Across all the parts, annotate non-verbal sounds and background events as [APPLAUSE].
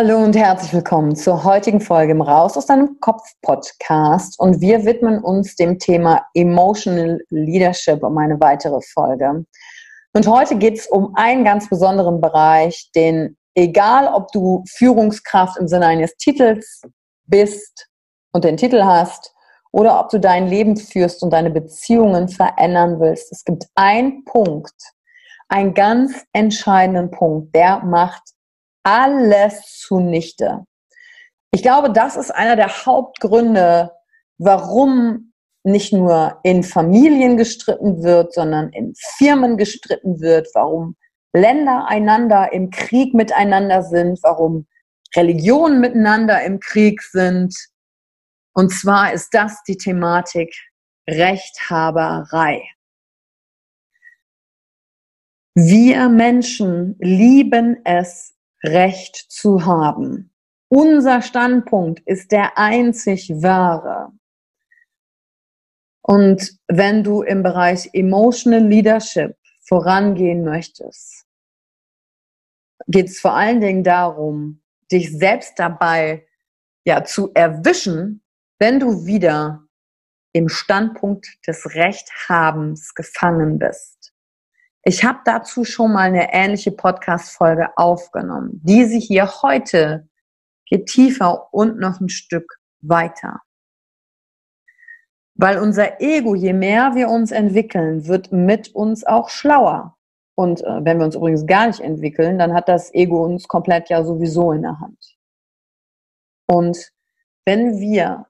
Hallo und herzlich willkommen zur heutigen Folge im Raus aus deinem Kopf Podcast. Und wir widmen uns dem Thema Emotional Leadership um eine weitere Folge. Und heute geht es um einen ganz besonderen Bereich, den, egal ob du Führungskraft im Sinne eines Titels bist und den Titel hast, oder ob du dein Leben führst und deine Beziehungen verändern willst, es gibt einen Punkt, einen ganz entscheidenden Punkt, der macht alles zunichte. Ich glaube, das ist einer der Hauptgründe, warum nicht nur in Familien gestritten wird, sondern in Firmen gestritten wird, warum Länder einander im Krieg miteinander sind, warum Religionen miteinander im Krieg sind. Und zwar ist das die Thematik Rechthaberei. Wir Menschen lieben es, Recht zu haben. Unser Standpunkt ist der einzig wahre. Und wenn du im Bereich Emotional Leadership vorangehen möchtest, geht es vor allen Dingen darum, dich selbst dabei ja zu erwischen, wenn du wieder im Standpunkt des Rechthabens gefangen bist. Ich habe dazu schon mal eine ähnliche Podcast-Folge aufgenommen. Diese hier heute geht tiefer und noch ein Stück weiter. Weil unser Ego, je mehr wir uns entwickeln, wird mit uns auch schlauer. Und äh, wenn wir uns übrigens gar nicht entwickeln, dann hat das Ego uns komplett ja sowieso in der Hand. Und wenn wir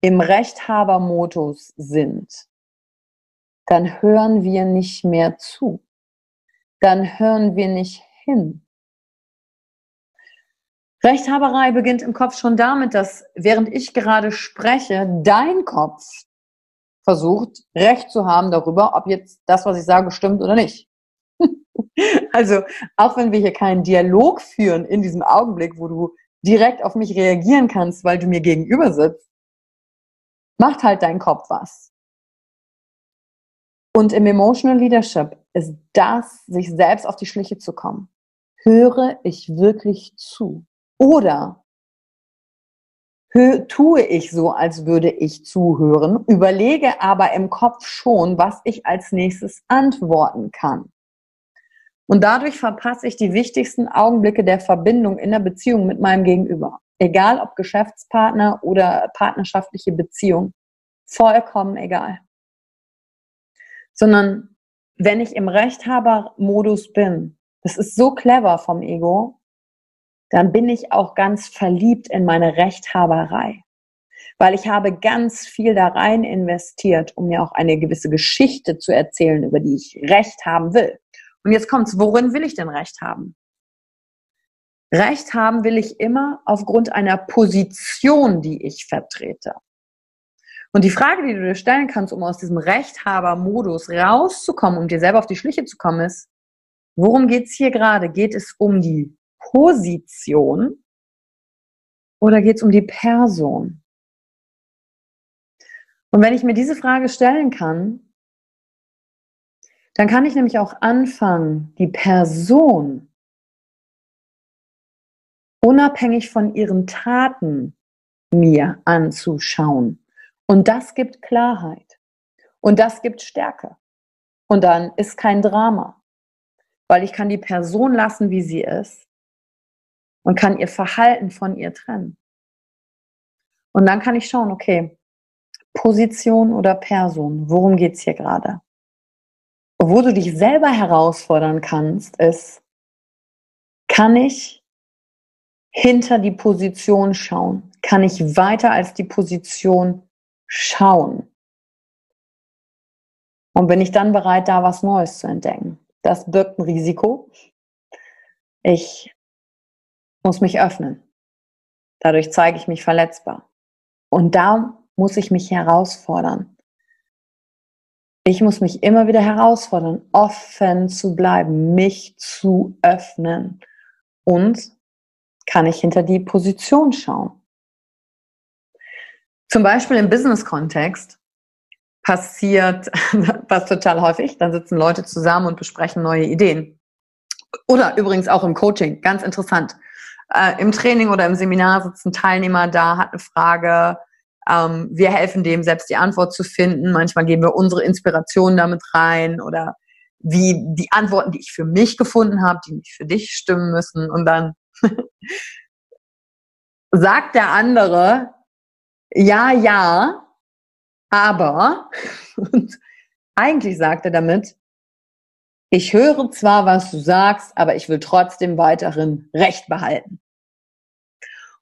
im Rechthabermodus sind, dann hören wir nicht mehr zu. Dann hören wir nicht hin. Rechthaberei beginnt im Kopf schon damit, dass während ich gerade spreche, dein Kopf versucht, Recht zu haben darüber, ob jetzt das, was ich sage, stimmt oder nicht. [LAUGHS] also, auch wenn wir hier keinen Dialog führen in diesem Augenblick, wo du direkt auf mich reagieren kannst, weil du mir gegenüber sitzt, macht halt dein Kopf was. Und im Emotional Leadership ist das, sich selbst auf die Schliche zu kommen. Höre ich wirklich zu? Oder tue ich so, als würde ich zuhören, überlege aber im Kopf schon, was ich als nächstes antworten kann. Und dadurch verpasse ich die wichtigsten Augenblicke der Verbindung in der Beziehung mit meinem Gegenüber. Egal ob Geschäftspartner oder partnerschaftliche Beziehung. Vollkommen egal. Sondern wenn ich im Rechthabermodus bin, das ist so clever vom Ego, dann bin ich auch ganz verliebt in meine Rechthaberei. Weil ich habe ganz viel da rein investiert, um mir auch eine gewisse Geschichte zu erzählen, über die ich Recht haben will. Und jetzt kommt's, worin will ich denn Recht haben? Recht haben will ich immer aufgrund einer Position, die ich vertrete. Und die Frage, die du dir stellen kannst, um aus diesem Rechthaber-Modus rauszukommen, um dir selber auf die Schliche zu kommen, ist, worum geht's hier gerade? Geht es um die Position oder geht es um die Person? Und wenn ich mir diese Frage stellen kann, dann kann ich nämlich auch anfangen, die Person unabhängig von ihren Taten mir anzuschauen. Und das gibt Klarheit. Und das gibt Stärke. Und dann ist kein Drama, weil ich kann die Person lassen, wie sie ist und kann ihr Verhalten von ihr trennen. Und dann kann ich schauen, okay, Position oder Person, worum geht's hier gerade? Wo du dich selber herausfordern kannst, ist, kann ich hinter die Position schauen? Kann ich weiter als die Position schauen? Und bin ich dann bereit, da was Neues zu entdecken? Das birgt ein Risiko. Ich muss mich öffnen. Dadurch zeige ich mich verletzbar. Und da muss ich mich herausfordern. Ich muss mich immer wieder herausfordern, offen zu bleiben, mich zu öffnen und kann ich hinter die Position schauen. Zum Beispiel im Business-Kontext passiert [LAUGHS] was total häufig. Dann sitzen Leute zusammen und besprechen neue Ideen. Oder übrigens auch im Coaching, ganz interessant. Äh, Im Training oder im Seminar sitzen Teilnehmer da, hat eine Frage. Ähm, wir helfen dem, selbst die Antwort zu finden. Manchmal geben wir unsere Inspiration damit rein oder wie die Antworten, die ich für mich gefunden habe, die nicht für dich stimmen müssen. Und dann [LAUGHS] sagt der andere, ja, ja, aber, [LAUGHS] und eigentlich sagt er damit, ich höre zwar, was du sagst, aber ich will trotzdem weiterhin Recht behalten.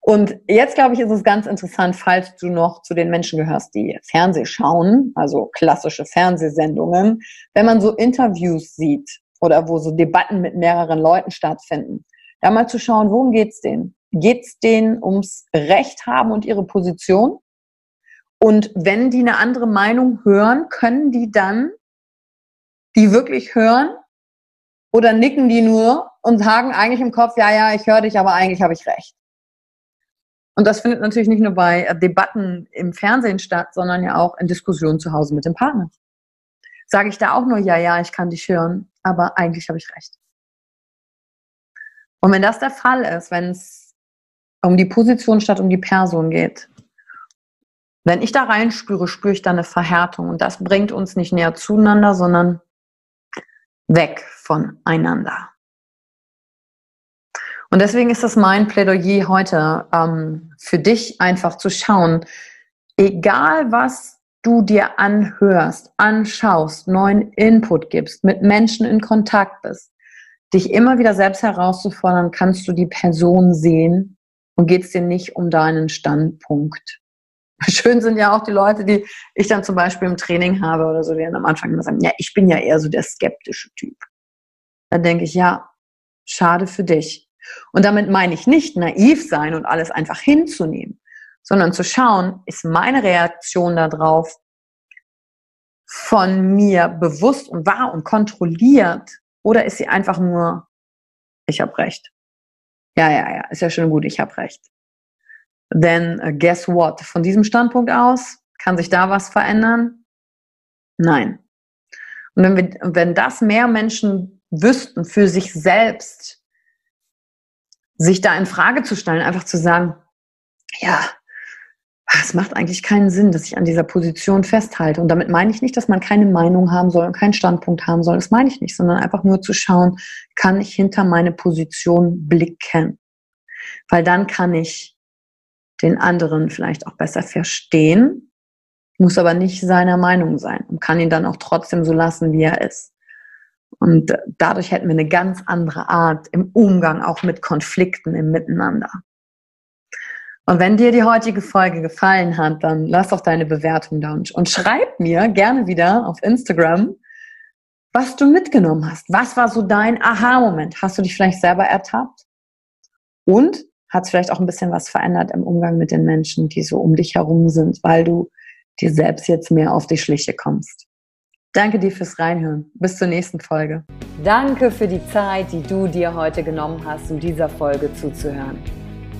Und jetzt, glaube ich, ist es ganz interessant, falls du noch zu den Menschen gehörst, die Fernseh schauen, also klassische Fernsehsendungen, wenn man so Interviews sieht oder wo so Debatten mit mehreren Leuten stattfinden, da mal zu schauen, worum geht's denen? Geht's denen ums Recht haben und ihre Position? Und wenn die eine andere Meinung hören, können die dann die wirklich hören? Oder nicken die nur und sagen eigentlich im Kopf, ja, ja, ich höre dich, aber eigentlich habe ich recht. Und das findet natürlich nicht nur bei Debatten im Fernsehen statt, sondern ja auch in Diskussionen zu Hause mit dem Partner. Sage ich da auch nur, ja, ja, ich kann dich hören, aber eigentlich habe ich recht. Und wenn das der Fall ist, wenn es um die Position statt um die Person geht, wenn ich da reinspüre, spüre ich da eine Verhärtung. Und das bringt uns nicht näher zueinander, sondern weg voneinander. Und deswegen ist das mein Plädoyer heute ähm, für dich einfach zu schauen, egal was du dir anhörst, anschaust, neuen Input gibst, mit Menschen in Kontakt bist, dich immer wieder selbst herauszufordern, kannst du die Person sehen und geht es dir nicht um deinen Standpunkt. [LAUGHS] Schön sind ja auch die Leute, die ich dann zum Beispiel im Training habe oder so, die dann am Anfang immer sagen, ja, ich bin ja eher so der skeptische Typ. Dann denke ich, ja, schade für dich. Und damit meine ich nicht naiv sein und alles einfach hinzunehmen, sondern zu schauen, ist meine Reaktion darauf von mir bewusst und wahr und kontrolliert oder ist sie einfach nur, ich habe recht? Ja, ja, ja, ist ja schon gut, ich habe recht. Denn uh, guess what? Von diesem Standpunkt aus kann sich da was verändern? Nein. Und wenn, wir, wenn das mehr Menschen wüssten für sich selbst, sich da in Frage zu stellen, einfach zu sagen, ja, es macht eigentlich keinen Sinn, dass ich an dieser Position festhalte. Und damit meine ich nicht, dass man keine Meinung haben soll und keinen Standpunkt haben soll. Das meine ich nicht, sondern einfach nur zu schauen, kann ich hinter meine Position blicken? Weil dann kann ich den anderen vielleicht auch besser verstehen, muss aber nicht seiner Meinung sein und kann ihn dann auch trotzdem so lassen, wie er ist. Und dadurch hätten wir eine ganz andere Art im Umgang auch mit Konflikten im Miteinander. Und wenn dir die heutige Folge gefallen hat, dann lass doch deine Bewertung da und, schreib mir gerne wieder auf Instagram, was du mitgenommen hast. Was war so dein Aha-Moment? Hast du dich vielleicht selber ertappt? Und hat es vielleicht auch ein bisschen was verändert im Umgang mit den Menschen, die so um dich herum sind, weil du dir selbst jetzt mehr auf die Schliche kommst. Danke dir fürs Reinhören. Bis zur nächsten Folge. Danke für die Zeit, die du dir heute genommen hast, um dieser Folge zuzuhören.